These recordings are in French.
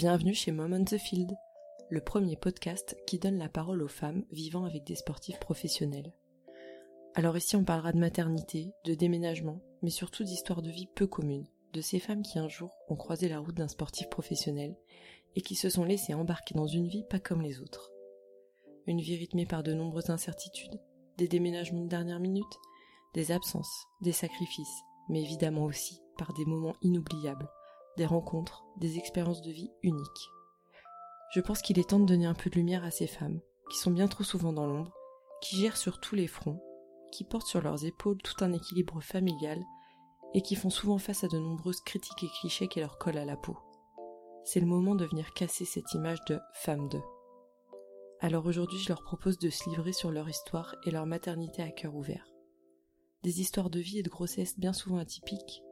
Bienvenue chez Mom on the Field, le premier podcast qui donne la parole aux femmes vivant avec des sportifs professionnels. Alors ici on parlera de maternité, de déménagement, mais surtout d'histoires de vie peu communes, de ces femmes qui un jour ont croisé la route d'un sportif professionnel et qui se sont laissées embarquer dans une vie pas comme les autres. Une vie rythmée par de nombreuses incertitudes, des déménagements de dernière minute, des absences, des sacrifices, mais évidemment aussi par des moments inoubliables, des rencontres, des expériences de vie uniques. Je pense qu'il est temps de donner un peu de lumière à ces femmes, qui sont bien trop souvent dans l'ombre, qui gèrent sur tous les fronts, qui portent sur leurs épaules tout un équilibre familial, et qui font souvent face à de nombreuses critiques et clichés qui leur collent à la peau. C'est le moment de venir casser cette image de femme de. Alors aujourd'hui, je leur propose de se livrer sur leur histoire et leur maternité à cœur ouvert. Des histoires de vie et de grossesse bien souvent atypiques,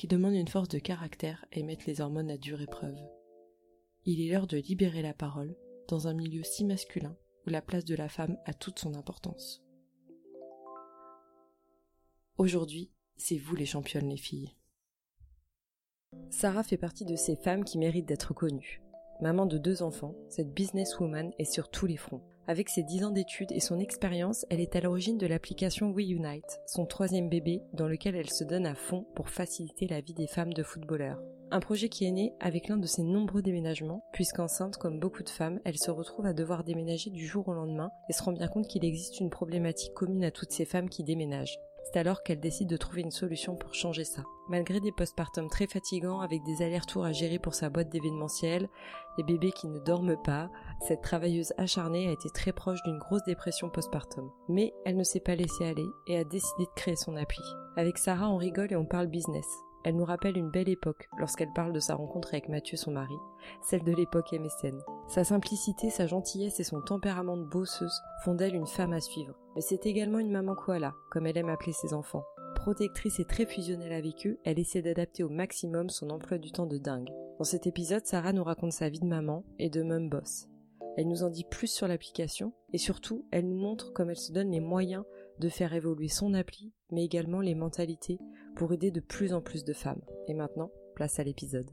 qui demandent une force de caractère et mettent les hormones à dure épreuve. Il est l'heure de libérer la parole dans un milieu si masculin où la place de la femme a toute son importance. Aujourd'hui, c'est vous les championnes les filles. Sarah fait partie de ces femmes qui méritent d'être connues. Maman de deux enfants, cette businesswoman est sur tous les fronts. Avec ses dix ans d'études et son expérience, elle est à l'origine de l'application We Unite, son troisième bébé dans lequel elle se donne à fond pour faciliter la vie des femmes de footballeurs. Un projet qui est né avec l'un de ses nombreux déménagements, puisqu'enceinte comme beaucoup de femmes, elle se retrouve à devoir déménager du jour au lendemain et se rend bien compte qu'il existe une problématique commune à toutes ces femmes qui déménagent. C'est alors qu'elle décide de trouver une solution pour changer ça. Malgré des postpartums très fatigants avec des allers-retours à gérer pour sa boîte d'événementiel, les bébés qui ne dorment pas, cette travailleuse acharnée a été très proche d'une grosse dépression postpartum. Mais elle ne s'est pas laissée aller et a décidé de créer son appli. Avec Sarah, on rigole et on parle business. Elle nous rappelle une belle époque lorsqu'elle parle de sa rencontre avec Mathieu son mari, celle de l'époque MSN. Sa simplicité, sa gentillesse et son tempérament de bosseuse font d'elle une femme à suivre. Mais c'est également une maman koala, comme elle aime appeler ses enfants. Protectrice et très fusionnelle avec eux, elle essaie d'adapter au maximum son emploi du temps de dingue. Dans cet épisode, Sarah nous raconte sa vie de maman et de mum boss. Elle nous en dit plus sur l'application et surtout, elle nous montre comme elle se donne les moyens de faire évoluer son appli, mais également les mentalités pour aider de plus en plus de femmes. Et maintenant, place à l'épisode.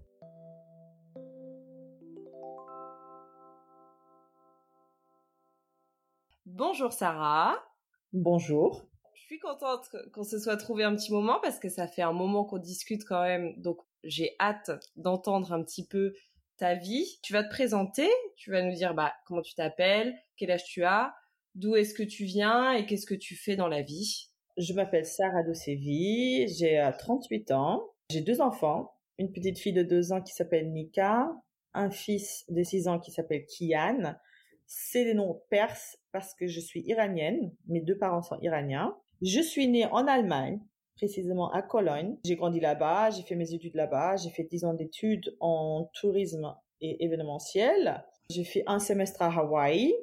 Bonjour Sarah. Bonjour. Je suis contente qu'on se soit trouvé un petit moment parce que ça fait un moment qu'on discute quand même. Donc j'ai hâte d'entendre un petit peu ta vie. Tu vas te présenter, tu vas nous dire bah comment tu t'appelles, quel âge tu as, d'où est-ce que tu viens et qu'est-ce que tu fais dans la vie. Je m'appelle Sarah Dosevi, j'ai 38 euh, ans, j'ai deux enfants, une petite fille de deux ans qui s'appelle Nika, un fils de six ans qui s'appelle Kian. C'est des noms perses parce que je suis iranienne, mes deux parents sont iraniens. Je suis née en Allemagne, précisément à Cologne. J'ai grandi là-bas, j'ai fait mes études là-bas, j'ai fait dix ans d'études en tourisme et événementiel. J'ai fait un semestre à Hawaï,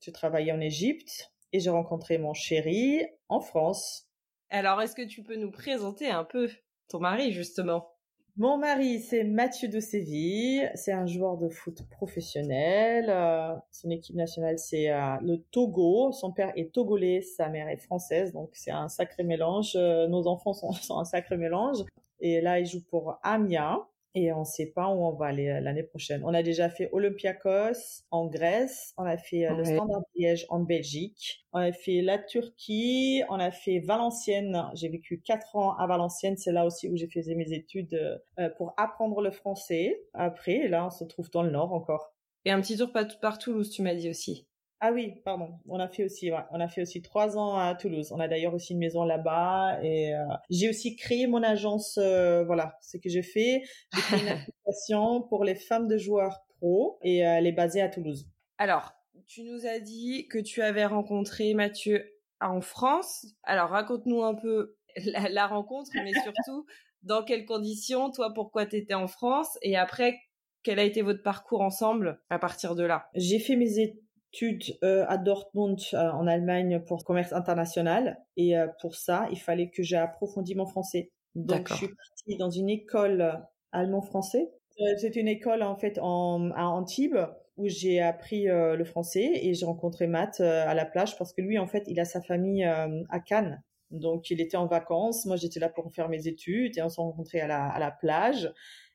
j'ai travaillé en Égypte et j'ai rencontré mon chéri en France. Alors, est-ce que tu peux nous présenter un peu ton mari, justement? Mon mari, c'est Mathieu de Séville. C'est un joueur de foot professionnel. Euh, son équipe nationale, c'est euh, le Togo. Son père est togolais, sa mère est française. Donc, c'est un sacré mélange. Euh, nos enfants sont, sont, un sacré mélange. Et là, il joue pour Amiens et on ne sait pas où on va aller euh, l'année prochaine. On a déjà fait Olympiakos en Grèce, on a fait euh, le Standard Liège en Belgique, on a fait la Turquie, on a fait Valenciennes. J'ai vécu quatre ans à Valenciennes, c'est là aussi où j'ai fait mes études euh, pour apprendre le français. Après, là, on se trouve dans le Nord encore. Et un petit tour par Toulouse, tu m'as dit aussi. Ah oui, pardon. On a fait aussi, ouais, on a fait aussi trois ans à Toulouse. On a d'ailleurs aussi une maison là-bas et euh, j'ai aussi créé mon agence. Euh, voilà, ce que j'ai fait. J'ai créé une application pour les femmes de joueurs pro et euh, elle est basée à Toulouse. Alors, tu nous as dit que tu avais rencontré Mathieu en France. Alors, raconte-nous un peu la, la rencontre, mais surtout dans quelles conditions, toi, pourquoi tu étais en France et après quel a été votre parcours ensemble à partir de là? J'ai fait mes études études euh, à Dortmund euh, en Allemagne pour commerce international. Et euh, pour ça il fallait que j'approfondisse mon français. Donc je suis partie dans une école allemand-français. C'est une école en fait en, à Antibes où j'ai appris le français et j'ai rencontré Matt à la plage parce que lui en fait il a sa famille à Cannes. Donc il était en vacances. Moi j'étais là pour faire mes études et on s'est rencontrés à la, à la plage.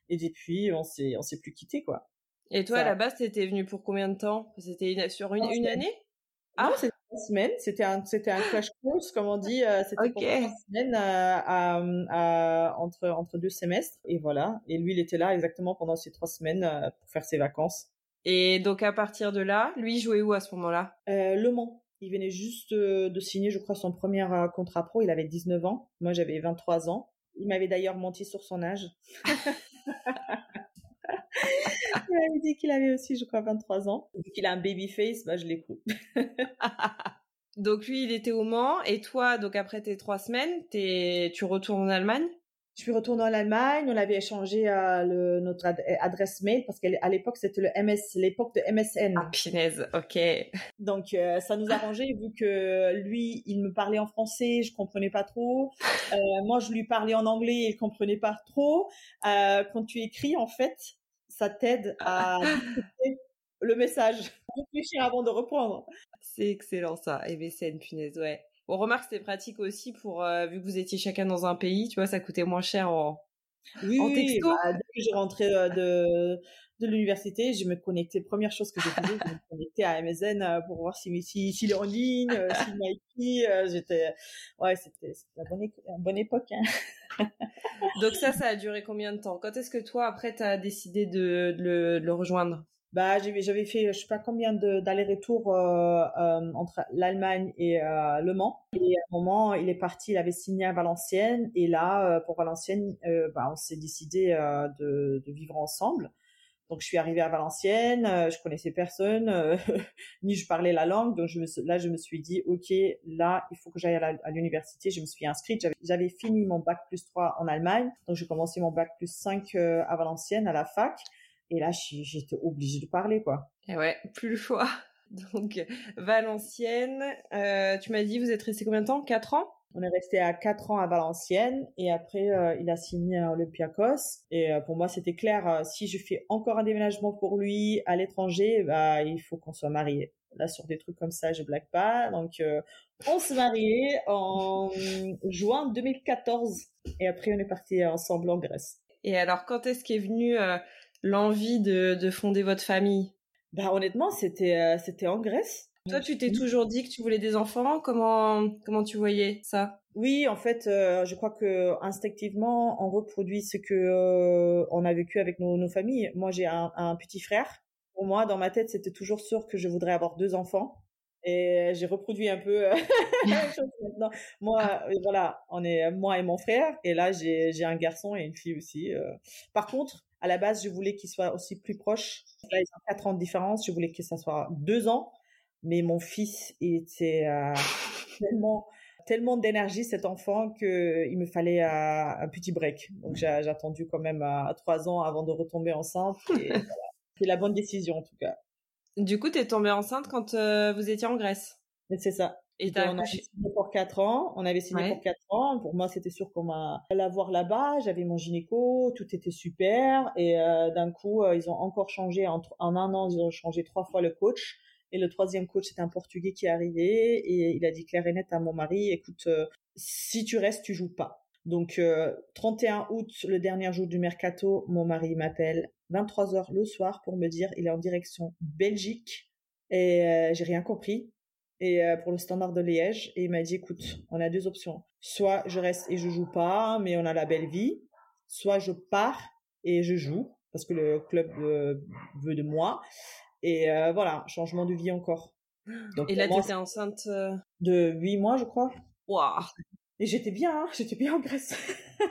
Et depuis on s'est on s'est plus quitté quoi Et toi, à la base, t'étais venu pour combien de temps? C'était sur une, une année? Ah, c'était une semaine. C'était un, c'était un crash course, comme on dit. Euh, c'était pour une semaine euh, à, entre, entre deux semestres. Et voilà. Et lui, il était là exactement pendant ces trois semaines euh, pour faire ses vacances. Et donc, à partir de là, lui, jouait où à ce moment-là? Le Mans. Il venait juste de, signer, je crois, son premier contrat pro. Il avait 19 ans. Moi, j'avais 23 ans. Il m'avait d'ailleurs menti sur son âge. il m'avait dit qu'il avait aussi, je crois, 23 ans. Vu qu'il a un baby face, bah, je l'écoute. donc lui, il était au Mans. Et toi, donc après tes trois semaines, tu retournes en Allemagne? Je suis retournée en Allemagne, on avait échangé euh, le, notre adresse mail parce qu'à l'époque c'était le MS, l'époque de MSN. Ah pinaise, ok. Donc euh, ça nous arrangeait vu que lui il me parlait en français, je comprenais pas trop. Euh, moi je lui parlais en anglais, il comprenait pas trop. Euh, quand tu écris en fait, ça t'aide à le message, réfléchir avant de reprendre. C'est excellent ça, MSN, punaise, ouais. On remarque c'était pratique aussi pour euh, vu que vous étiez chacun dans un pays, tu vois, ça coûtait moins cher en, oui, en texto. Bah, dès que j'ai rentré euh, de de l'université, je me connectais. Première chose que j'ai faisais, je me connectais à MSN euh, pour voir si s'il si, est en ligne, s'il m'a écrit. J'étais ouais, c'était la bonne, bonne époque. Hein. Donc ça, ça a duré combien de temps? Quand est-ce que toi après t'as décidé de, de le rejoindre? Bah, j'avais fait, je sais pas combien d'allers-retours euh, euh, entre l'Allemagne et euh, Le Mans. Et à un moment, il est parti, il avait signé à Valenciennes. Et là, pour Valenciennes, bah, on s'est décidé de, de, vivre ensemble. Donc, je suis arrivée à Valenciennes, je connaissais personne, ni je parlais la langue. Donc, je me, là, je me suis dit, ok, là, il faut que j'aille à l'université. Je me suis inscrite. J'avais fini mon bac plus 3 en Allemagne. Donc, j'ai commencé mon bac plus 5 à Valenciennes, à la fac. Et là, j'étais obligée de parler, quoi. Et ouais, plus le choix. Donc, Valenciennes, euh, tu m'as dit, vous êtes resté combien de temps? Quatre ans? On est resté à quatre ans à Valenciennes et après euh, il a signé à Olympiakos et euh, pour moi c'était clair si je fais encore un déménagement pour lui à l'étranger bah il faut qu'on soit mariés. Là sur des trucs comme ça je blague pas. Donc on s'est mariés en juin 2014 et après on est parti ensemble en Grèce. Et alors quand est-ce qu'est venu l'envie de, de, fonder votre famille? Bah honnêtement, c'était euh, c'était en Grèce. Toi, tu t'es toujours dit que tu voulais des enfants? Comment comment tu voyais ça? Oui, en fait, euh, je crois que instinctivement, on reproduit ce que euh, on a vécu avec nos, nos familles. Moi, j'ai un, un, petit frère. Pour moi, dans ma tête, c'était toujours sûr que je voudrais avoir deux enfants. Et j'ai reproduit un peu maintenant. Moi, voilà, on est moi et mon frère. Et là, j'ai j'ai un garçon et une fille aussi. Par contre, à la base, je voulais qu'il soit aussi plus proche. Là, ils ont quatre ans de différence. Je voulais que ça soit deux ans. Mais mon fils était euh, tellement tellement d'énergie cet enfant que il me fallait euh, un petit break. Donc j'ai attendu quand même à euh, trois ans avant de retomber enceinte. C'est la bonne décision en tout cas. Du coup, tu es tombée enceinte quand vous étiez en Grèce? C'est ça. Et on avait signé pour 4 ans. On avait signé pour 4 ans. Pour moi, c'était sûr qu'on m'a la voir là-bas. J'avais mon gynéco, tout était super. Et euh, d'un coup, euh, ils ont encore changé. En, en, un an, ils ont changé trois fois le coach. Et le troisième coach, c'était un Portugais qui est arrivé. Et il a dit clair et net à mon mari, écoute, euh, si tu restes, tu joues pas. Donc, 31 août, le dernier jour du mercato, mon mari m'appelle 23 heures le soir pour me dire il est en direction Belgique. Et j'ai rien compris et euh, pour le standard de Liège. Et il m'a dit écoute on a deux options. Soit je reste et je joue pas mais on a la belle vie. Soit je pars et je joue parce que le club euh, veut de moi. Et euh, voilà changement de vie encore. Donc, et là tu étais enceinte de huit mois je crois. Waouh. Et j'étais bien hein, j'étais bien en Grèce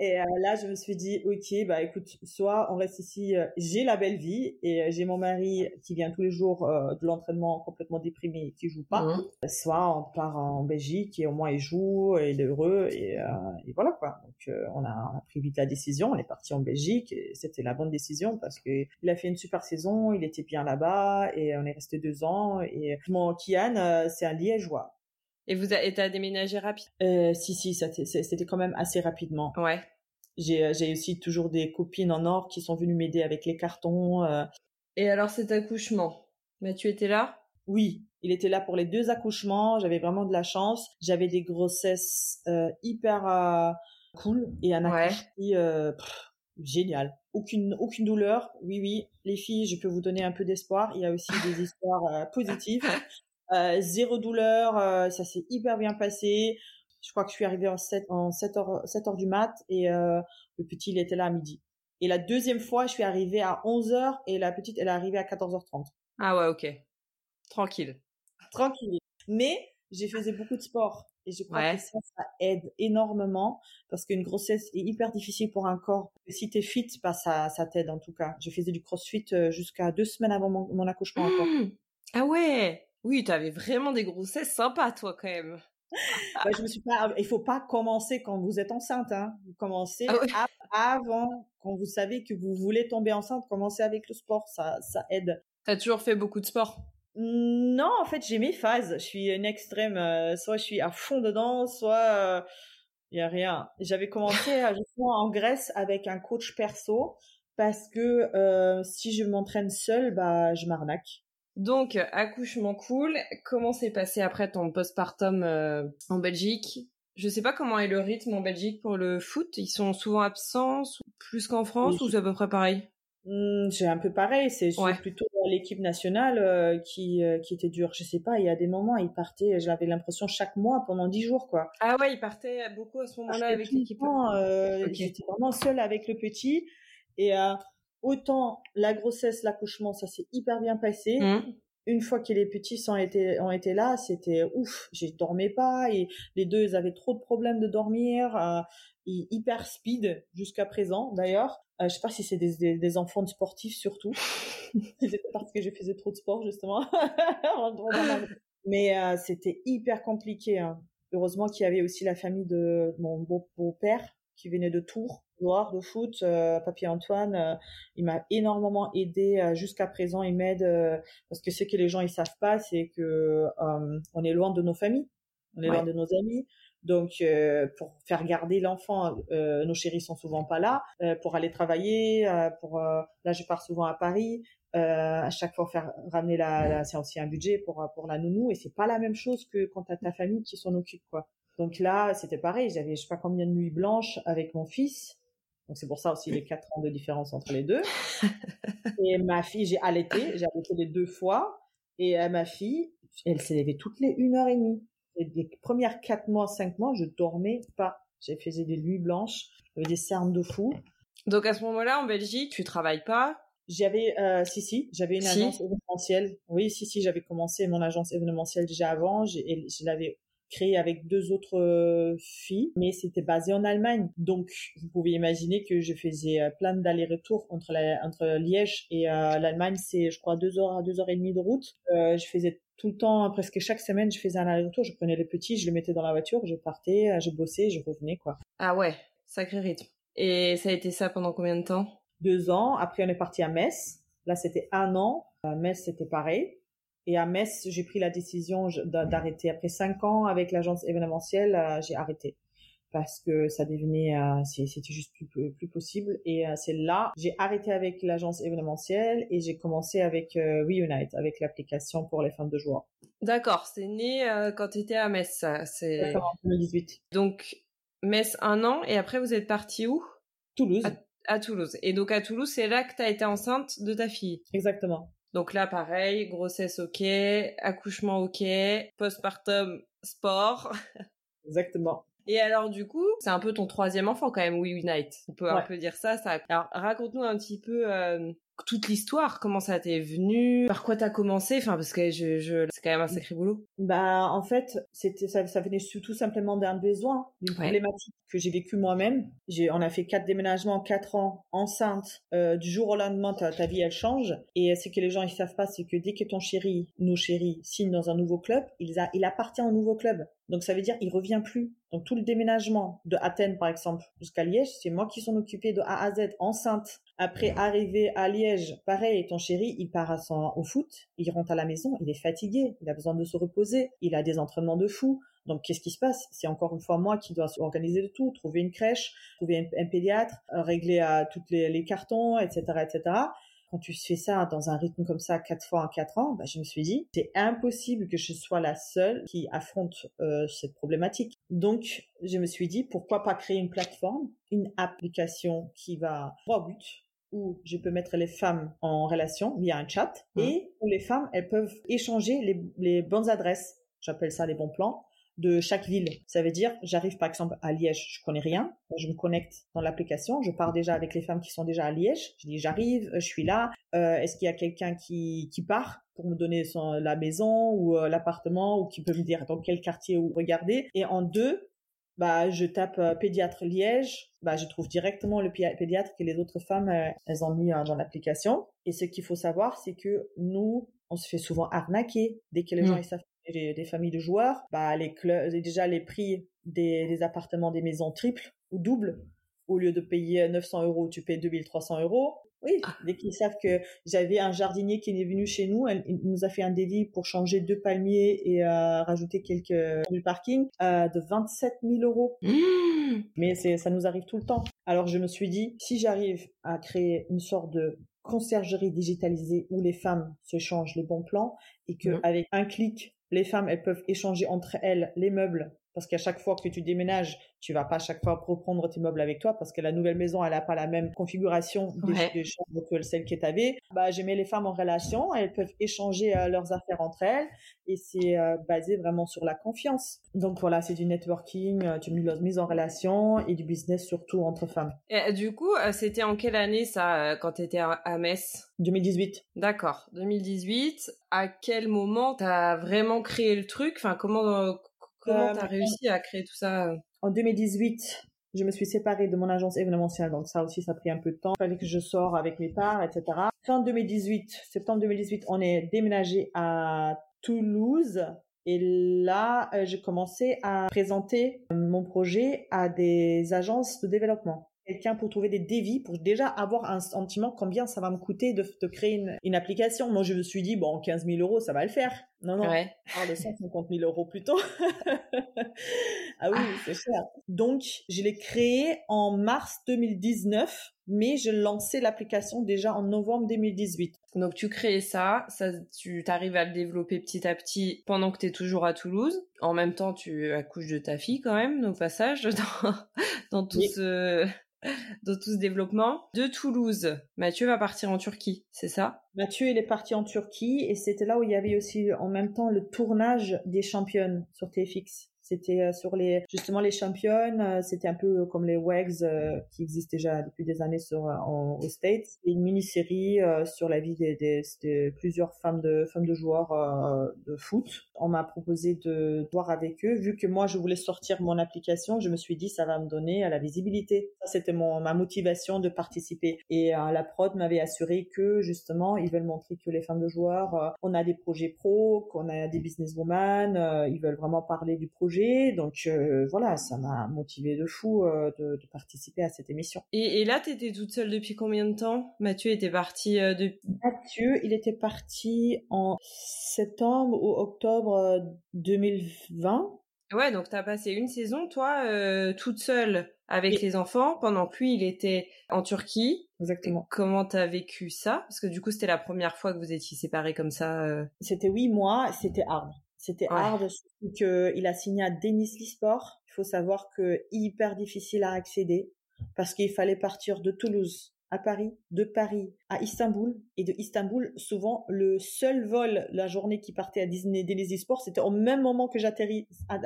et euh, là, je me suis dit, ok, bah écoute, soit on reste ici, euh, j'ai la belle vie et euh, j'ai mon mari qui vient tous les jours de l'entraînement complètement déprimé et qui joue pas, mmh. soit on part en Belgique et au moins il joue et il est heureux et, et voilà quoi. Donc on a, on, a, pris vite la décision, on est parti en Belgique et c'était la bonne décision parce que il a fait une super saison, il était bien là-bas et on est resté deux ans et mon Kian, c'est un Liégeois. Et vous avez été déménagé rapide? Euh, Si, si, c'était quand même assez rapidement. Ouais. J'ai euh, aussi toujours des copines en or qui sont venues m'aider avec les cartons. Euh. Et alors cet accouchement, tu étais là? Oui, il était là pour les deux accouchements. J'avais vraiment de la chance. J'avais des grossesses hyper cool et un accouchement génial. Aucune, aucune douleur. Oui, oui, les filles, je peux vous donner un peu d'espoir. Il y a aussi des histoires euh, positives. Euh, zéro douleur, euh, ça s'est hyper bien passé. Je crois que je suis arrivée en 7, en 7 heures, 7 heures du mat et le petit, il était là à midi. Et la deuxième fois, je suis arrivée à 11 heures et la petite, elle est arrivée à 14h30. Ah ouais, ok. Tranquille. Tranquille. Mais j'ai faisais beaucoup de sport. Et je crois que ça, ça aide énormément parce qu'une grossesse est hyper difficile pour un corps. Si t'es fit, bah, ça, ça t'aide en tout cas. Je faisais du crossfit euh, jusqu'à deux semaines avant mon, accouchement encore. Mmh. Ah ouais! Oui, tu avais vraiment des grossesses sympas, toi, quand même. bah, je me suis pas, il faut pas commencer quand vous êtes enceinte, hein. Vous commencez ah avant, quand vous savez que vous voulez tomber enceinte, commencez avec le sport, ça, ça aide. T'as toujours fait beaucoup de sport? Non, en fait, j'ai mes phases. Je suis une extrême. Euh, soit je suis à fond dedans, soit il euh, y a rien. J'avais commencé justement en Grèce avec un coach perso parce que euh, si je m'entraîne seule, bah je m'arnaque. Donc accouchement cool. Comment s'est passé après ton postpartum en Belgique? Je sais pas comment est le rythme en Belgique pour le foot. Ils sont souvent absents, plus qu'en France, ou c'est à peu près pareil? Mmh, c'est un peu pareil, c'est plutôt l'équipe nationale euh, qui euh, qui était dure. Je sais pas, il y a des moments, il partait, j'avais l'impression chaque mois pendant dix jours quoi. Ah ouais, il partait beaucoup à ce moment-là avec l'équipe. Euh, J'étais vraiment seule avec le petit et euh, autant la grossesse, l'accouchement, ça s'est hyper bien passé. Mmh. Une fois que les petits ont été ont été là, c'était ouf. J'ai dormais pas et les deux ils avaient trop de problèmes de dormir. Euh, hyper speed jusqu'à présent d'ailleurs. Euh, je sais pas si c'est des, des, enfants de sportifs surtout. parce que je faisais trop de sport justement. Mais euh, c'était hyper compliqué. Hein. Heureusement qu'il y avait aussi la famille de mon beau-père qui venait de Tours, Loire de foot, euh, Papy Antoine, euh, il m'a énormément aidé jusqu'à présent. Il m'aide parce que ce que les gens ils savent pas, c'est que on est loin de nos familles, on est loin de nos amis. Donc, euh, pour faire garder l'enfant, euh, nos chéris sont souvent pas là. Euh, pour aller travailler, pour là, je pars souvent à Paris. à chaque fois, faire ramener la, la c'est aussi un budget pour pour la nounou et c'est pas la même chose que quand t'as ta famille qui s'en occupe, quoi. Donc là, c'était pareil. J'avais je sais pas combien de nuits blanches avec mon fils. Donc c'est pour ça aussi les quatre ans de différence entre les deux. et ma fille, j'ai allaité, j'ai allaité les deux fois. Et ma fille, elle s'est levée toutes les une heure et demie les premières quatre mois, cinq mois, je dormais pas. J'ai faisais des nuits blanches, j'avais des cernes de fou. Donc à ce moment-là, en Belgique, tu travailles pas? J'avais, euh, si si, j'avais une agence événementielle. Oui, si si, j'avais commencé mon agence événementielle déjà avant. Je l'avais créé avec deux autres euh, filles, mais c'était basé en Allemagne. Donc, vous pouvez imaginer que je faisais euh, plein d'allers-retours entre, entre Liège et euh, l'Allemagne. C'est, je crois, deux heures à deux heures et demie de route. je faisais tout le temps, presque chaque semaine, je faisais un aller-retour. Je prenais le petit, je le mettais dans la voiture, je partais, je bossais, je revenais, quoi. Ah ouais, sacré rythme. Et ça a été ça pendant combien de temps? Deux ans. Après, on est parti à Metz. Là, c'était un an. À Metz, c'était pareil. Et à Metz, j'ai pris la décision d'arrêter. Après cinq ans avec l'agence événementielle, euh, j'ai arrêté parce que ça devenait euh, c'était juste plus, plus possible et euh, c'est là j'ai arrêté avec l'agence événementielle et j'ai commencé avec Reunite avec l'application pour les femmes de joie. D'accord, c'est né quand tu étais à Metz c'est en 2018. Donc Metz un an et après vous êtes parti où? Toulouse. À, Toulouse. Et donc à Toulouse, c'est là que tu as été enceinte de ta fille? Exactement. Donc là pareil, grossesse OK, accouchement OK, postpartum sport. Exactement. Et alors du coup, c'est un peu ton troisième enfant quand même, We Unite. On peut un peu dire ça. ça... Alors raconte-nous un petit peu euh, toute l'histoire, comment ça t'est venu, par quoi t'as commencé, enfin parce que je, je... c'est quand même un sacré boulot. Bah en fait, c'était ça, ça venait tout simplement d'un besoin, d'une problématique que j'ai vécu moi-même. J'ai, on a fait quatre déménagements en quatre ans, enceinte. Euh, du jour au lendemain, ta, ta vie elle change. Et ce que les gens ils savent pas, c'est que dès que ton chéri, nos chéris, signent dans un nouveau club, il, a, il appartient au nouveau club. Donc ça veut dire il revient plus. Donc tout le déménagement de Athènes par exemple jusqu'à Liège, c'est moi qui s'en occupais de A à Z, enceinte. Après arriver à Liège, pareil, ton chéri, il part au foot, il rentre à la maison, il est fatigué, il a besoin de se reposer, il a des entraînements de fou. Donc, qu'est-ce qui se passe? C'est encore une fois moi qui dois organiser le tout, trouver une crèche, trouver un, pédiatre, euh, régler à euh, toutes les, les, cartons, etc., etc. quand tu fais ça dans un rythme comme ça, quatre fois en quatre ans, bah, je me suis dit, c'est impossible que je sois la seule qui affronte euh, cette problématique. Donc, je me suis dit, pourquoi pas créer une plateforme, une application qui va droit au but, où je peux mettre les femmes en relation via un chat mmh. et où les femmes, elles peuvent échanger les, les bonnes adresses. J'appelle ça les bons plans de chaque ville. Ça veut dire, j'arrive par exemple à Liège, je connais rien, je me connecte dans l'application, je pars déjà avec les femmes qui sont déjà à Liège, je dis j'arrive, je suis là, euh, est-ce qu'il y a quelqu'un qui, qui part pour me donner son, la maison ou euh, l'appartement ou qui peut me dire dans quel quartier ou regarder? Et en deux, bah, je tape euh, pédiatre Liège, bah, je trouve directement le pédiatre que les autres femmes, elles ont mis dans l'application. Et ce qu'il faut savoir, c'est que nous, on se fait souvent arnaquer dès que les gens mmh. ils savent des, familles de joueurs, bah les déjà les prix des, appartements, des maisons triples ou doubles. Au lieu de payer 900 euros, tu payes 2300 euros. Oui, ah. dès qu'ils savent que j'avais un jardinier qui est venu chez nous, il nous a fait un délit pour changer deux palmiers et euh, rajouter quelques du parking euh, de 27 000 euros. Mmh. Mais c'est, ça nous arrive tout le temps. Alors je me suis dit, si j'arrive à créer une sorte de conciergerie digitalisée où les femmes se changent les bons plans et que mmh. avec un clic les femmes, elles peuvent échanger entre elles les meubles parce qu'à chaque fois que tu déménages, tu vas pas à chaque fois reprendre tes meubles avec toi parce que la nouvelle maison, elle a pas la même configuration des, chambres que celle que tu avais. Bah, j'ai mis les femmes en relation, elles peuvent échanger euh, leurs affaires entre elles et c'est euh, basé vraiment sur la confiance. Donc voilà, c'est du networking, euh, tu mise en relation et du business surtout entre femmes. Et, du coup, c'était en quelle année ça quand tu étais à Metz? 2018. D'accord, 2018. À quel moment tu as vraiment créé le truc? Enfin, comment Comment tu as réussi à créer tout ça euh? En 2018, je me suis séparée de mon agence événementielle, donc ça aussi, ça a pris un peu de temps. Il fallait que je sors avec mes parts, etc. Fin 2018, septembre 2018, on est déménagé à Toulouse. Et là, euh, j'ai commencé à présenter mon projet à des agences de développement quelqu'un pour trouver des dévis, pour déjà avoir un sentiment combien ça va me coûter de, créer une, une, application. Moi, je me suis dit, bon, 15 000 euros, ça va le faire. Non, non, ouais. de 150 000 euros plutôt. ah oui, c'est cher. Donc, je l'ai créé en mars 2019, mais je lançais l'application déjà en novembre 2018. Donc, tu crées ça, ça tu arrives à le développer petit à petit pendant que tu es toujours à Toulouse. En même temps, tu accouches de ta fille quand même, au passage, dans, dans tout ce dans tout ce développement. De Toulouse, Mathieu va partir en Turquie, c'est ça? Mathieu, il est parti en Turquie et c'était là où il y avait aussi en même temps le tournage des championnes sur TFX. C'était euh, sur les justement les championnes, euh, c'était un peu comme les WEGs euh, qui existent déjà depuis des années sur aux States. Une mini-série sur la vie des, plusieurs femmes de femmes de joueurs de foot. On m'a proposé de voir avec eux. Vu que moi je voulais sortir mon application, je me suis dit ça va me donner la visibilité. Ça c'était mon ma motivation de participer. Et la prod m'avait assuré que justement ils veulent montrer que les femmes de joueurs, on a des projets pro, qu'on a des businesswomen, ils veulent vraiment parler du projet donc euh, voilà, ça m'a motivé de fou euh, de, participer à cette émission. Et, là, tu étais toute seule depuis combien de temps? Mathieu était parti euh, de... Mathieu, il était parti en septembre ou octobre 2020. Ouais, donc tu as passé une saison, toi, toute seule avec les enfants, pendant que lui, il était en Turquie. Exactement. comment t'as vécu ça? Parce que du coup, c'était la première fois que vous étiez séparés comme ça. C'était huit mois, c'était hard. C'était hard, surtout qu'il a signé à Denis Lisport. Il faut savoir que hyper difficile à accéder parce qu'il fallait partir de Toulouse à Paris, de Paris à Istanbul et de Istanbul, souvent le seul vol la journée qui partait à Disney Denis Sport, c'était au même moment que j'atterrissais. Ah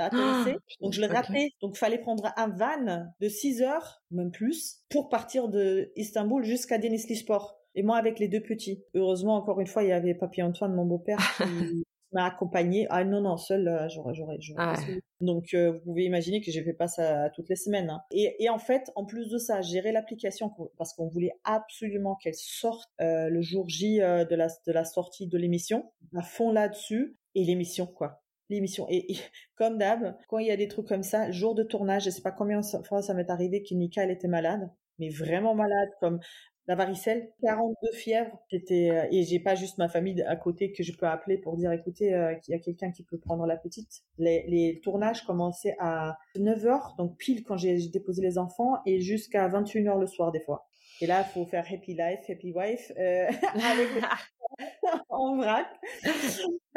donc je le ratais. Donc fallait prendre un van de 6 heures, même plus, pour partir de Istanbul jusqu'à Denis Sport. Et moi avec les deux petits. Heureusement, encore une fois, il y avait Papy Antoine, mon beau-père, qui, m'a accompagné. Ah non, non, seul, euh, j'aurais, j'aurais, ah Donc, euh, vous pouvez imaginer que j'ai fait pas ça toutes les semaines. Hein. Et, et, en fait, en plus de ça, gérer l'application parce qu'on voulait absolument qu'elle sorte euh, le jour J de la de la sortie de l'émission, à fond là-dessus et l'émission quoi. L'émission et, comme d'hab, quand il y a des trucs comme ça, jour de tournage, je sais pas combien de fois ça m'est arrivé que Nika elle était malade, mais vraiment malade, comme la varicelle, 42 fièvres. J'étais euh, et j'ai pas juste ma famille à côté que je peux appeler pour dire écoutez euh, qu'il y a quelqu'un qui peut prendre la petite. Les, les tournages commençaient à 9 h donc pile quand j'ai déposé les enfants et jusqu'à 21 h le soir des fois. Et là, il faut faire happy life, happy wife euh, avec en vrac.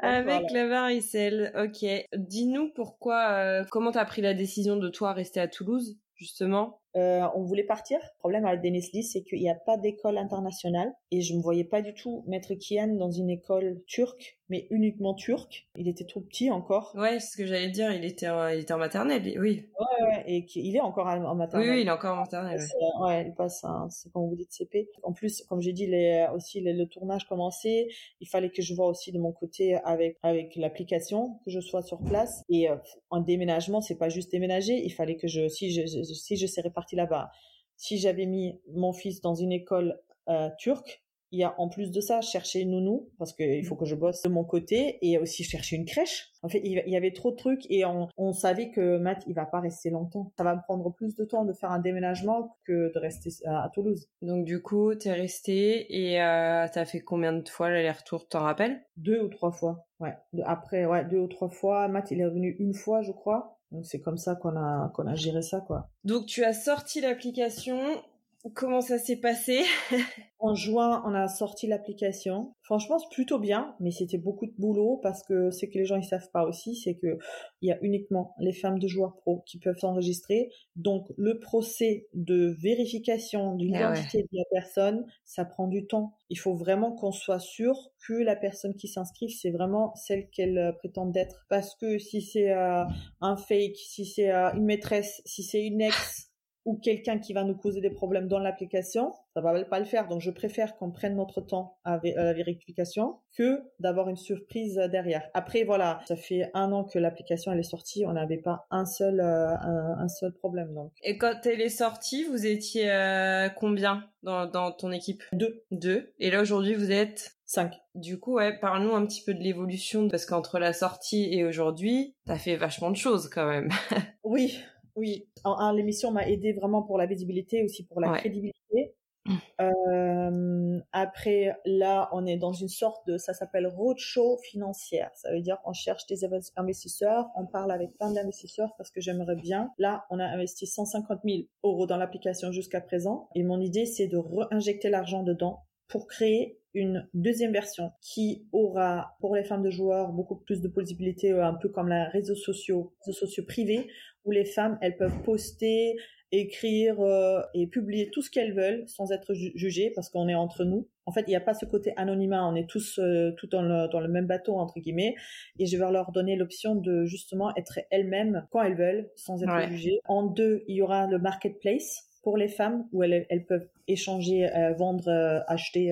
Avec la varicelle, ok. Dis-nous pourquoi, euh, comment t'as pris la décision de toi rester à Toulouse, justement? Euh, on voulait partir. Le problème avec Denis Lee, c'est qu'il n'y a pas d'école internationale et je me voyais pas du tout mettre Kian dans une école turque, mais uniquement turque. Il était trop petit encore. Ouais, c'est ce que j'allais dire. Il était, en, il était en maternelle, oui. Ouais, ouais et il est encore en maternelle. Oui, il est encore en maternelle. Ouais, il passe, c'est comme vous dites CP. En plus, comme j'ai dit, les, aussi le tournage commençait. Il fallait que je vois aussi de mon côté avec avec l'application que je sois sur place et euh, en déménagement, c'est pas juste déménager. Il fallait que je si je si je serais parti là-bas. Si j'avais mis mon fils dans une école euh, turque, il y a en plus de ça chercher une nounou parce qu'il faut que je bosse de mon côté et aussi chercher une crèche. En fait, il y avait trop de trucs et on, savait que Matt il va pas rester longtemps. Ça va me prendre plus de temps de faire un déménagement que de rester à, Toulouse. Donc du coup, tu es resté et euh, tu as fait combien de fois l'aller-retour, t'en rappelles? Deux ou trois fois. Ouais. Après, ouais, deux ou trois fois. Matt il est revenu une fois, je crois. Donc c'est comme ça qu'on a qu'on a géré ça quoi. Donc tu as sorti l'application. Comment ça s'est passé? En juin, on a sorti l'application. Franchement, c'est plutôt bien, mais c'était beaucoup de boulot parce que ce que les gens ils savent pas aussi, c'est que il y a uniquement les femmes de joueurs pro qui peuvent s'enregistrer. Donc le procès de vérification de ah l'identité de la personne, ça prend du temps. Il faut vraiment qu'on soit sûr que la personne qui s'inscrit, c'est vraiment celle qu'elle euh, prétend être. Parce que si c'est euh, un fake, si c'est euh, une maîtresse, si c'est une ex ou quelqu'un qui va nous causer des problèmes dans l'application, ça va pas le faire. Donc je préfère qu'on prenne notre temps à, la vérification que d'avoir une surprise derrière. Après voilà, ça fait un an que l'application elle est sortie, on n'avait pas un seul euh, un, seul problème donc. Et quand elle est sortie, vous étiez euh, combien dans, dans ton équipe? Deux. Deux. Et là aujourd'hui vous êtes? Cinq. Du coup, ouais, parle-nous un petit peu de l'évolution, parce qu'entre la sortie et aujourd'hui, t'as fait vachement de choses quand même. oui, oui, l'émission m'a aidé vraiment pour la visibilité, aussi pour la crédibilité. Mmh. Euh, après, là, on est dans une sorte de, ça s'appelle roadshow financière. Ça veut dire on cherche des investisseurs, on parle avec plein d'investisseurs parce que j'aimerais bien. Là, on a investi 150 000 euros dans l'application jusqu'à présent. Et mon idée, c'est de réinjecter l'argent dedans pour créer une deuxième version qui aura pour les femmes de joueurs beaucoup plus de possibilités, euh, un peu comme les réseaux sociaux, réseaux sociaux privés, où les femmes elles peuvent poster, écrire euh, et publier tout ce qu'elles veulent sans être jugées parce qu'on est entre nous. En fait, il n'y a pas ce côté anonymat, on est tous euh, tout dans le, dans le même bateau entre guillemets et je vais leur donner l'option de justement être elles-mêmes quand elles veulent sans être jugées. En deux, il y aura le marketplace pour les femmes où elles, elles peuvent échanger, euh, vendre, acheter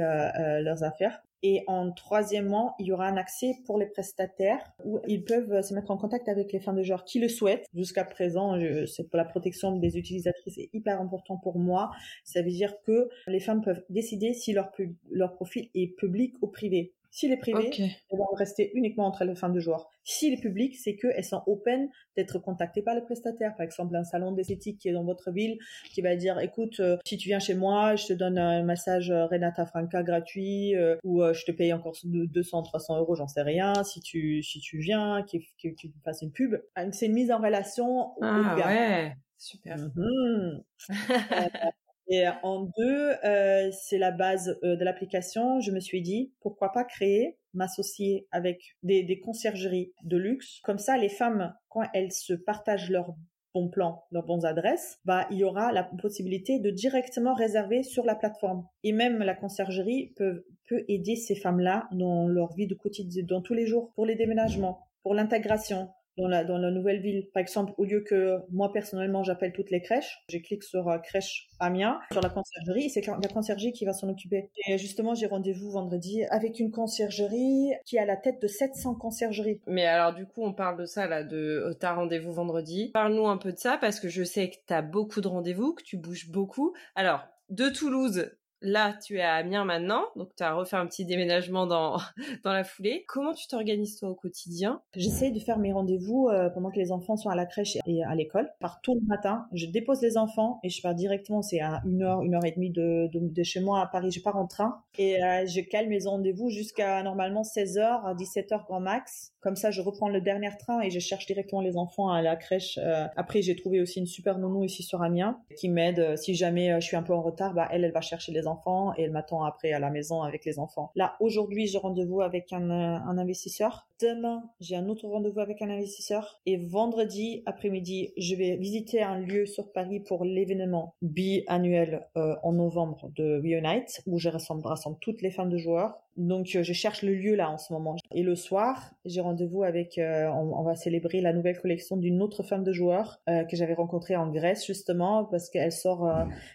leurs affaires. Et en troisièmement, il y aura un accès pour les prestataires où ils peuvent se mettre en contact avec les femmes de genre qui le souhaitent. Jusqu'à présent, c'est pour la protection des utilisatrices est hyper important pour moi. Ça veut dire que les femmes peuvent décider si leur profil est public ou privé. S'il est privé, elles vont rester uniquement entre les femmes de joueurs. S'il est public, c'est qu'elles sont open d'être contactées par le prestataire. Par exemple, un salon d'esthétique qui est dans votre ville, qui va dire, écoute, euh, si tu viens chez moi, je te donne un massage euh, Renata Franca gratuit, euh, ou je te paye encore 200, 300 euros, j'en sais rien. Si tu, si tu viens, que, tu fasses une pub. C'est une mise en relation. Ah ouais, super. Mhm. Et en deux, euh, c'est la base euh, de l'application. Je me suis dit, pourquoi pas créer, m'associer avec des, des conciergeries de luxe. Comme ça, les femmes, quand elles se partagent leurs bons plans, leurs bonnes adresses, bah, il y aura la possibilité de directement réserver sur la plateforme. Et même la conciergerie peut, peut aider ces femmes-là dans leur vie de quotidien, dans tous les jours, pour les déménagements, pour l'intégration, dans la, nouvelle ville. Par exemple, au lieu que moi personnellement j'appelle toutes les crèches, je clique sur euh, crèche Amiens, sur la conciergerie, et c'est la conciergerie qui va s'en occuper. Et justement, j'ai rendez-vous vendredi avec une conciergerie qui a la tête de 700 conciergeries. Mais alors du coup, on parle de ça là, de euh, ta rendez-vous vendredi. Parle-nous un peu de ça parce que je sais que tu as beaucoup de rendez-vous, que tu bouges beaucoup. Alors, de Toulouse, là, tu es à Amiens maintenant, donc tu as refait un petit déménagement dans, dans la foulée. Comment tu t'organises toi au quotidien? J'essaie de faire mes rendez-vous euh, pendant que les enfants sont à la crèche et à l'école. Par tout le matin, je dépose les enfants et je pars directement, c'est à une heure, une heure et demie de, de, chez moi à Paris. Je pars en train et euh, je cale mes rendez-vous jusqu'à normalement 16h, à 17h grand max. Comme ça, je reprends le dernier train et je cherche directement les enfants à la crèche. Euh, après, j'ai trouvé aussi une super nounou ici sur Amiens qui m'aide. Si jamais je suis un peu en retard, bah, elle, elle va chercher les enfants et elle m'attend après à la maison avec les enfants. Là, aujourd'hui, j'ai rendez-vous avec un, un investisseur. Demain, j'ai un autre rendez-vous avec un investisseur. Et vendredi après-midi, je vais visiter un lieu sur Paris pour l'événement biannuel euh, en novembre de Reunite, où je rassemble, rassemble toutes les femmes de joueurs. Donc, euh, je cherche le lieu là en ce moment. Et le soir, j'ai rendez-vous avec, euh, on, va célébrer la nouvelle collection d'une autre femme de joueur que j'avais rencontrée en Grèce justement, parce qu'elle sort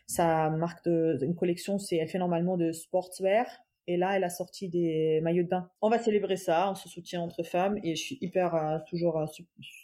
sa marque de, une collection, c'est, elle fait normalement de sportswear et là, elle a sorti des maillots de bain. On va célébrer ça, on se soutient entre femmes et je suis hyper euh, toujours, euh,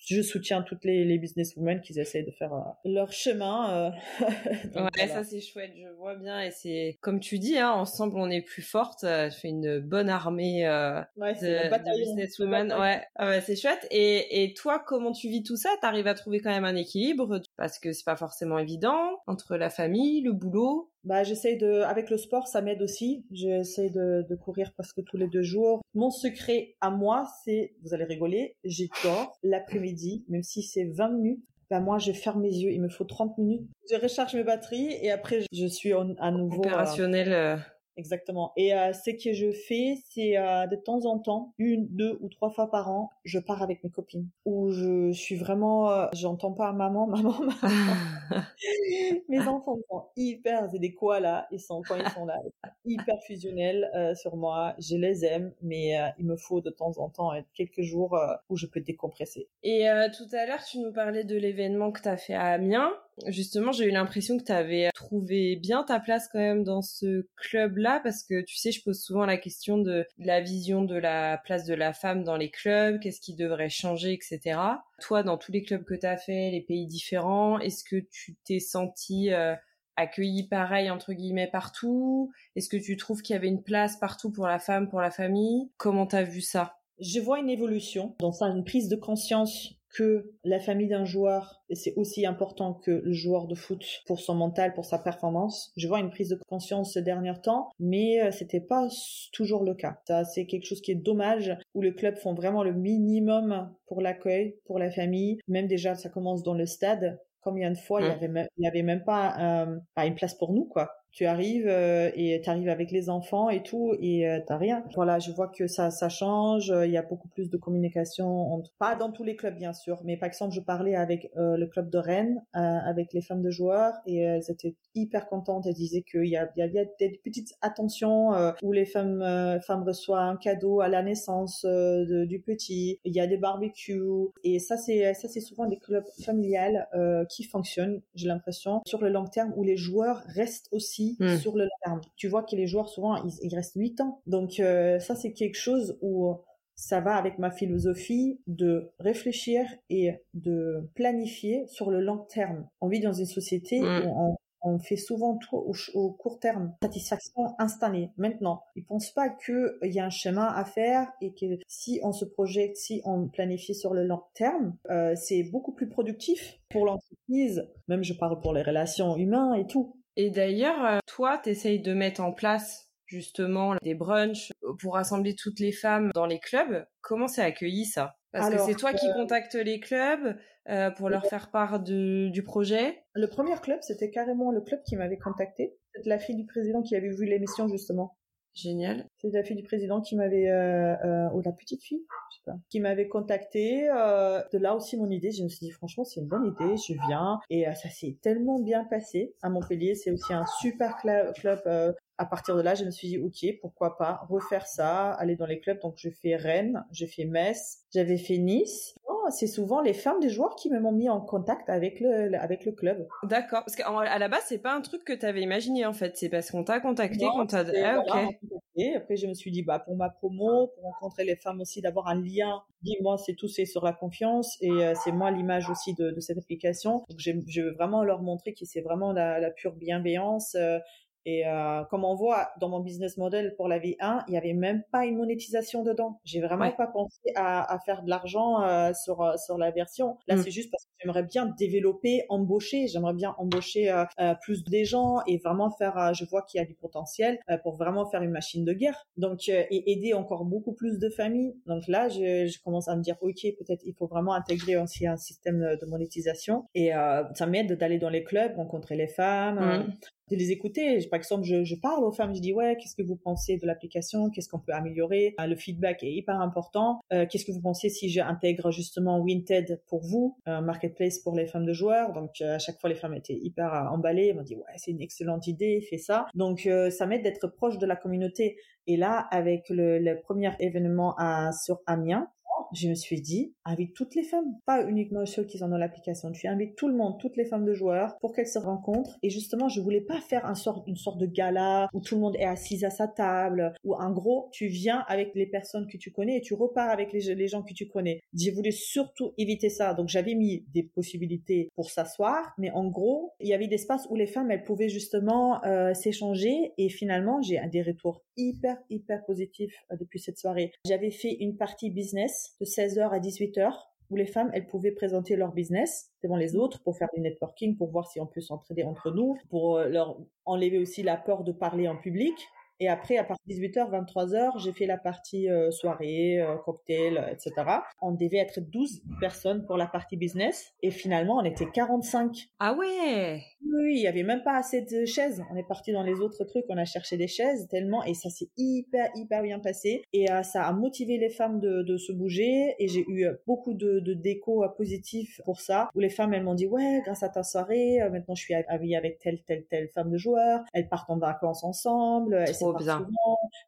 je soutiens toutes les, les businesswomen qui essayent de faire euh, leur chemin. ouais, ça c'est chouette, je vois bien et c'est comme tu dis, hein, ensemble on est plus forte. Je fais une bonne armée ouais, de, de businesswomen. Ouais, ah ouais c'est chouette. Et, et toi, comment tu vis tout ça? T'arrives à trouver quand même un équilibre? Parce que c'est pas forcément évident entre la famille, le boulot bah, j'essaie de, avec le sport, ça m'aide aussi. J'essaie de, de courir presque tous les deux jours. Mon secret à moi, c'est, vous allez rigoler, j'ai tort l'après-midi, même si c'est 20 minutes. Bah, moi, je ferme mes yeux. Il me faut 30 minutes. Je recharge mes batteries et après, je suis à nouveau euh, opérationnel. Euh, Exactement. Et euh, ce que je fais, c'est euh, de temps en temps, une, deux ou trois fois par an, je pars avec mes copines. Où je suis vraiment, euh, j'entends pas maman, maman, maman. mes enfants sont hyper, c'est des là ils sont quand ils sont là, hyper fusionnels euh, sur moi. Je les aime, mais euh, il me faut de temps en temps quelques jours où je peux décompresser. Et tout à l'heure, tu nous parlais de l'événement que tu as fait à Amiens. Justement, j'ai eu l'impression que tu avais trouvé bien ta place quand même dans ce club-là, parce que tu sais, je pose souvent la question de la vision de la place de la femme dans les clubs, qu'est-ce qui devrait changer, etc. Toi, dans tous les clubs que tu as fait, les pays différents, est-ce que tu t'es senti euh, accueilli pareil entre guillemets partout? Est-ce que tu trouves qu'il y avait une place partout pour la femme, pour la famille? Comment t'as vu ça? Je vois une évolution, dans ça une prise de conscience que la famille d'un joueur, et c'est aussi important que le joueur de foot pour son mental, pour sa performance. Je vois une prise de conscience ces derniers temps, mais euh, c'était pas toujours le cas. Ça, c'est quelque chose qui est dommage, où le club font vraiment le minimum pour l'accueil, pour la famille. Même déjà, ça commence dans le stade. Combien de fois il y mmh. avait, il y avait même pas, euh, pas une place pour nous, quoi tu arrives euh, et tu arrives avec les enfants et tout et euh, t'as rien. Voilà, je vois que ça ça change. Il y a beaucoup plus de communication entre pas dans tous les clubs bien sûr, mais par exemple je parlais avec euh, le club de Rennes avec les femmes de joueurs et elles étaient hyper contentes. Elles disaient qu'il y a il y, a des petites attentions où les femmes femmes reçoivent un cadeau à la naissance du petit. Il y a des barbecues et ça c'est ça c'est souvent des clubs familiales qui fonctionnent. J'ai l'impression sur le long terme où les joueurs restent aussi Hmm. sur le long terme. Tu vois que les joueurs, souvent, ils, restent 8 ans. Donc, euh, ça, c'est quelque chose où ça va avec ma philosophie de réfléchir et de planifier sur le long terme. On vit dans une société hmm. où on, fait souvent tout au, court terme. Satisfaction instantanée. Maintenant, ils pensent pas qu'il y a un chemin à faire et que si on se projette, si on planifie sur le long terme, euh, c'est beaucoup plus productif pour l'entreprise. Même je parle pour les relations humaines et tout. Et d'ailleurs, euh, toi, tu essayes de mettre en place justement des brunchs pour rassembler toutes les femmes dans les clubs. Comment c'est accueilli ça? Parce que c'est toi qui euh, contactes les clubs euh, pour leur faire part du projet? Le premier club, c'était carrément le club qui m'avait contacté. C'est la fille du président qui avait vu l'émission justement. Génial. C'est la fille du président qui m'avait, euh, euh, ou la petite fille, je sais pas, qui m'avait contacté. Euh, de là aussi mon idée, je me suis dit franchement c'est une bonne idée, je viens et euh, ça s'est tellement bien passé à Montpellier. C'est aussi un super club. club euh, à partir de là, je me suis dit ok, pourquoi pas refaire ça, aller dans les clubs. Donc je fais Rennes, j'ai fait Metz, j'avais fait Nice c'est souvent les femmes des joueurs qui m'ont mis en contact avec le, avec le club. D'accord. Parce qu'à la base, c'est pas un truc que tu avais imaginé, en fait. C'est parce qu'on t'a contacté, qu'on t'a... Ah, ok. Et après, je me suis dit, bah, pour ma promo, pour rencontrer les femmes aussi, d'avoir un lien. Dis-moi, c'est tout, c'est sur la confiance. Et euh, c'est moi l'image aussi de, cette application. Donc, je veux vraiment leur montrer que c'est vraiment la, pure bienveillance. Euh, Et euh, comme on voit dans mon business model pour la vie 1, il y avait même pas une monétisation dedans. J'ai vraiment pas pensé à, à, faire de l'argent euh, sur euh, sur la version. Là, mm. c'est juste parce que j'aimerais bien développer, embaucher. J'aimerais bien embaucher euh, plus des gens et vraiment faire. je vois qu'il y a du potentiel pour vraiment faire une machine de guerre. Donc et aider encore beaucoup plus de familles. Donc là, je, je commence à me dire ok, peut-être il faut vraiment intégrer aussi un système de monétisation et ça m'aide d'aller dans les clubs, rencontrer les femmes, mm de les écouter. Par exemple, je, je, parle aux femmes, je dis ouais, qu'est-ce que vous pensez de l'application, qu'est-ce qu'on peut améliorer? Euh, le feedback est hyper important. Euh, qu'est-ce que vous pensez si j'intègre justement Winted pour vous, un marketplace pour les femmes de joueurs? Donc euh, à chaque fois, les femmes étaient hyper emballées. M'ont dit ouais, c'est une excellente idée, fais ça. Donc ça m'aide d'être proche de la communauté. Et là, avec le, le premier événement à, sur Amiens, je me suis dit, invite toutes les femmes, pas uniquement ceux qui sont dans l'application. Tu invites tout le monde, toutes les femmes de joueurs, pour qu'elles se rencontrent. Et justement, je voulais pas faire une sorte de gala où tout le monde est assis à sa table, où en gros, tu viens avec les personnes que tu connais et tu repars avec les, les gens que tu connais. J'ai voulu surtout éviter ça. Donc, j'avais mis des possibilités pour s'asseoir, mais en gros, il y avait des espaces où les femmes, elles pouvaient justement euh, s'échanger. Et finalement, j'ai des retours hyper, hyper positifs euh, depuis cette soirée. J'avais fait une partie business de 16h à 18h où les femmes, elles pouvaient présenter leur business devant les autres pour faire du networking, pour voir si on peut s'entraider entre nous, pour euh, leur enlever aussi la peur de parler en public. Et après, à partir de 18h, 23h, j'ai fait la partie euh, soirée, euh, cocktail, euh, etc. On devait être 12 personnes pour la partie business. Et finalement, on était 45. Ah ouais Oui, il y avait même pas assez de chaises. On est parti dans les autres trucs, on a cherché des chaises tellement. Et ça s'est hyper, hyper bien passé. Et ça a motivé les femmes de, de se bouger. Et j'ai eu beaucoup de, de déco positifs pour ça. Où les femmes, elles m'ont dit, ouais, grâce à ta soirée, maintenant je suis amie avec telle, telle, telle femme de joueur. Elles partent en vacances ensemble bien.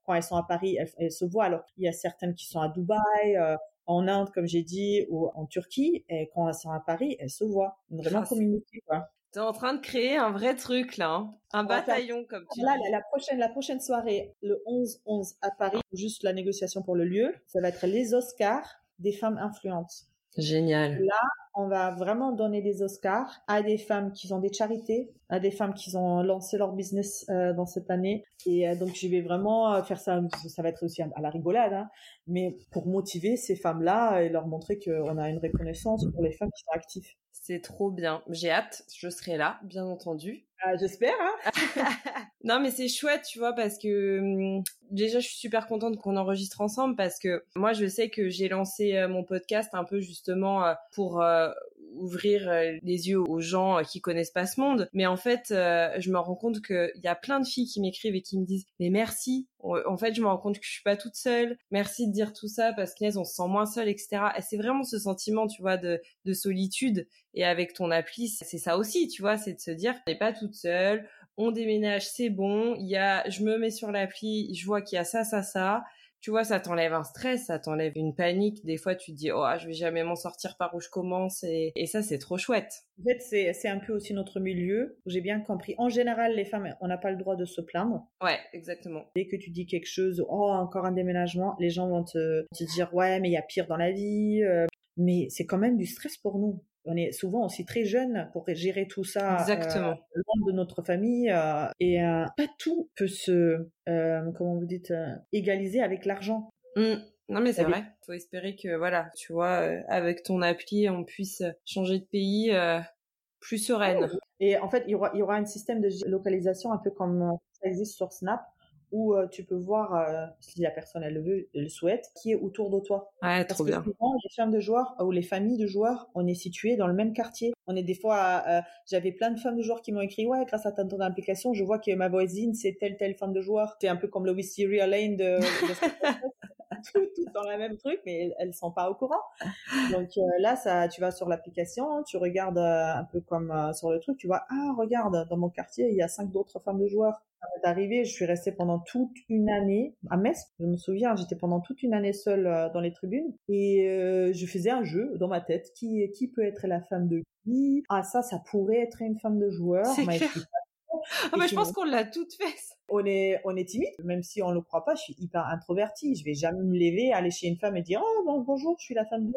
Quand elles sont à Paris, elles, se voient. Alors, il y a certaines qui sont à Dubaï, euh, en Inde, comme j'ai dit, ou en Turquie. Et quand elles sont à Paris, elles se voient. Vraiment communiquer, quoi. T'es en train de créer un vrai truc là, hein. un bataillon comme tu là, dis. La, prochaine, la prochaine soirée, le 11-11 à Paris, juste la négociation pour le lieu, ça va être les Oscars des femmes influentes. Génial. Là, on va vraiment donner des Oscars à des femmes qui ont des charités, à des femmes qui ont lancé leur business euh, dans cette année. Et euh, donc, je vais vraiment euh, faire ça. Ça va être aussi à la rigolade, hein, mais pour motiver ces femmes-là et leur montrer qu'on a une reconnaissance pour les femmes qui sont actives. C'est trop bien. J'ai hâte. Je serai là, bien entendu. Ah, j'espère. Hein non, mais c'est chouette, tu vois, parce que hum, déjà, je suis super contente qu'on enregistre ensemble parce que moi, je sais que j'ai lancé mon podcast un peu justement pour ouvrir les yeux aux gens qui connaissent pas ce monde. Mais en fait, je me rends compte qu'il y a plein de filles qui m'écrivent et qui me disent mais merci. En fait, je me rends compte que je suis pas toute seule. Merci de dire tout ça parce qu'elles on se sent moins seule, etc. Et c'est vraiment ce sentiment, tu vois, de, de solitude. Et avec ton appli, c'est ça aussi, tu vois, c'est de se dire, t'es pas toute seule on déménage, c'est bon, il y a, je me mets sur l'appli, je vois qu'il y a ça, ça, ça. Tu vois, ça t'enlève un stress, ça t'enlève une panique. Des fois, tu te dis, oh, je vais jamais m'en sortir par où je commence. Et, et ça, c'est trop chouette. En fait, c'est, c'est un peu aussi notre milieu. J'ai bien compris. En général, les femmes, on n'a pas le droit de se plaindre. Ouais, exactement. Dès que tu dis quelque chose, oh, encore un déménagement, les gens vont te, te dire, ouais, mais il y a pire dans la vie. Euh. mais c'est quand même du stress pour nous on est souvent aussi très jeune pour gérer tout ça Exactement. Euh, loin de notre famille euh, et euh, pas tout peut se comment vous dites égaliser avec l'argent. Mmh. Non mais c'est vrai. Faut espérer que voilà, tu vois, avec ton appli, on puisse changer de pays plus sereine. Et en fait, il y aura, il y aura un système de localisation un peu comme ça existe sur Snap où euh, tu peux voir euh, si la personne elle le veut, elle le souhaite, qui est autour de toi. Ouais, Parce trop que bien. Souvent, les femmes de joueurs ou les familles de joueurs, on est situé dans le même quartier. On est des fois, euh, j'avais plein de femmes de joueurs qui m'ont écrit ouais, grâce à ton application, je vois que ma voisine c'est telle telle femme de joueur. C'est un peu comme le Wisteria Lane de, de tout, tout, dans la même truc, mais elles sont pas au courant. Donc là, ça, tu vas sur l'application, tu regardes un peu comme sur le truc, tu vois ah regarde dans mon quartier il y a cinq d'autres femmes de joueurs ça m'est arrivé, je suis restée pendant toute une année à Metz. Je me souviens, j'étais pendant toute une année seule euh, dans les tribunes et euh, je faisais un jeu dans ma tête. Qui, qui peut être la femme de qui? Ah ça, ça pourrait être une femme de joueur. C'est ah, mais je pense qu'on l'a toute fait. On est, on est timide, même si on le croit pas. Je suis hyper introvertie. Je vais jamais me lever, aller chez une femme et dire oh bon, bonjour, je suis la femme de.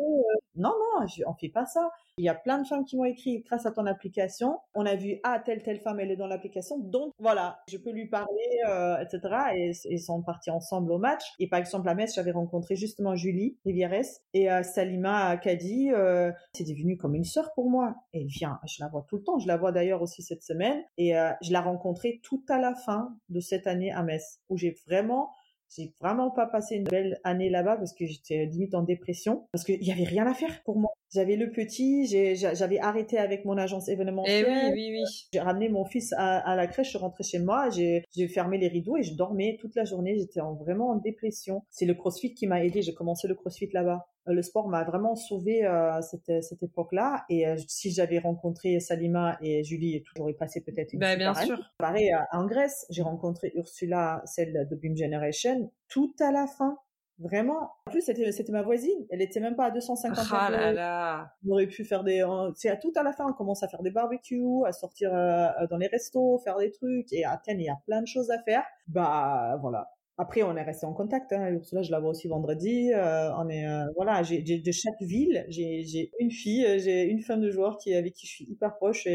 non, non, on fait pas ça. Il y a plein de femmes qui m'ont écrit grâce à ton application. On a vu, ah, telle, telle femme, elle est dans l'application. Donc, voilà, je peux lui parler, euh, etc. Et ils sont partis ensemble au match. Et par exemple, à Metz, j'avais rencontré justement Julie Rivieres et euh, Salima Kadi. Euh, c'est devenu comme une sœur pour moi. Et vient, je la vois tout le temps. Je la vois d'ailleurs aussi cette semaine. Et euh, je l'ai rencontrée tout à la fin de cette année à Metz, où j'ai vraiment j'ai vraiment pas passé une belle année là-bas parce que j'étais limite en dépression parce qu'il y avait rien à faire pour moi. J'avais le petit, j'avais arrêté avec mon agence événementielle. Eh oui, oui, oui. J'ai ramené mon fils à, la crèche, je suis rentrée chez moi, j'ai fermé les rideaux et je dormais toute la journée. J'étais vraiment en dépression. C'est le CrossFit qui m'a aidé. J'ai commencé le CrossFit là-bas. Euh, le sport m'a vraiment sauvé à euh, cette, cette époque-là. Et euh, si j'avais rencontré Salima et Julie, j'aurais passé peut-être une bah, bien sûr. Pareil, en Grèce, j'ai rencontré Ursula, celle de Beam Generation, tout à la fin. Vraiment. En plus, c'était, c'était ma voisine. Elle était même pas à 250 Ah là là. On aurait pu faire des, c'est à tout à la fin, on commence à faire des barbecues, à sortir dans les restos, faire des trucs. Et à Athènes, il y a plein de choses à faire. Bah, voilà. Après, on est resté en contact. Hein. Ursula, je la vois aussi vendredi. Euh, on est, euh, voilà, j'ai, de chaque ville, j'ai, une fille, euh, j'ai une femme de joueur qui avec qui je suis hyper proche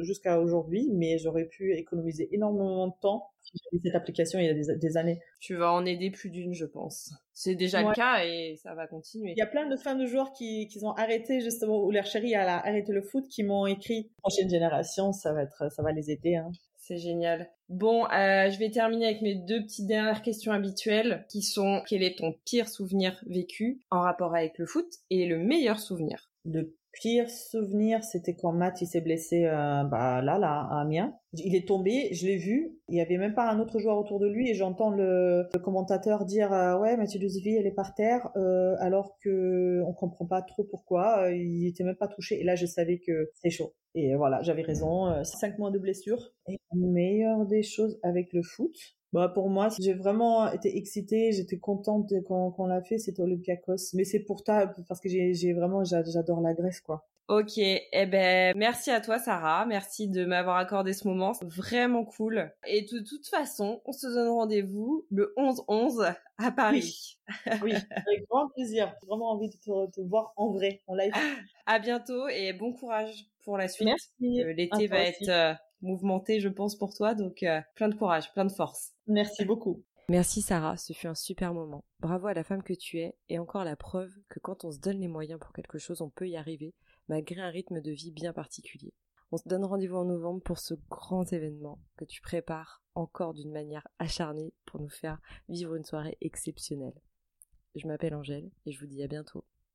jusqu'à aujourd'hui. Mais j'aurais pu économiser énormément de temps cette application il y a des, années. Tu vas en aider plus d'une, je pense. C'est déjà le cas et ça va continuer. Il y a plein de femmes de joueurs qui, qui ont arrêté justement où leur chérie a arrêté le foot, qui m'ont écrit prochaine génération, ça va être, ça va les aider. Hein. C'est génial. Bon, euh, je vais terminer avec mes deux petites dernières questions habituelles qui sont quel est ton pire souvenir vécu en rapport avec le foot et le meilleur souvenir? Le pire souvenir, c'était quand Matt il s'est blessé euh, bah, là, là, à Amiens. Il est tombé, je l'ai vu. Il y avait même pas un autre joueur autour de lui et j'entends le, commentateur dire euh, ouais Mathieu Duzivi elle est par terre euh, alors que on comprend pas trop pourquoi. il était même pas touché et là je savais que c'est chaud. Et voilà, j'avais raison. cinq mois de blessure. Et le meilleur des choses avec le foot, bah pour moi, j'ai vraiment été excitée, j'étais contente quand, on l'a fait, c'était Olympiakos. Mais c'est pour toi, parce que j'ai vraiment, j'adore la Grèce, quoi. Ok, eh ben merci à toi Sarah, merci de m'avoir accordé ce moment, vraiment cool. Et de toute façon, on se donne rendez-vous le 11-11 à Paris. Oui. avec grand plaisir. J'ai vraiment envie de te, voir en vrai, en live. À bientôt et bon courage pour la suite. Merci. Euh, l'été va être euh, mouvementé, je pense, pour toi, donc euh, plein de courage, plein de force. Merci beaucoup. Merci Sarah, ce fut un super moment. Bravo à la femme que tu es et encore la preuve que quand on se donne les moyens pour quelque chose, on peut y arriver malgré un rythme de vie bien particulier. On se donne rendez-vous en novembre pour ce grand événement que tu prépares encore d'une manière acharnée pour nous faire vivre une soirée exceptionnelle. Je m'appelle Angèle et je vous dis à bientôt.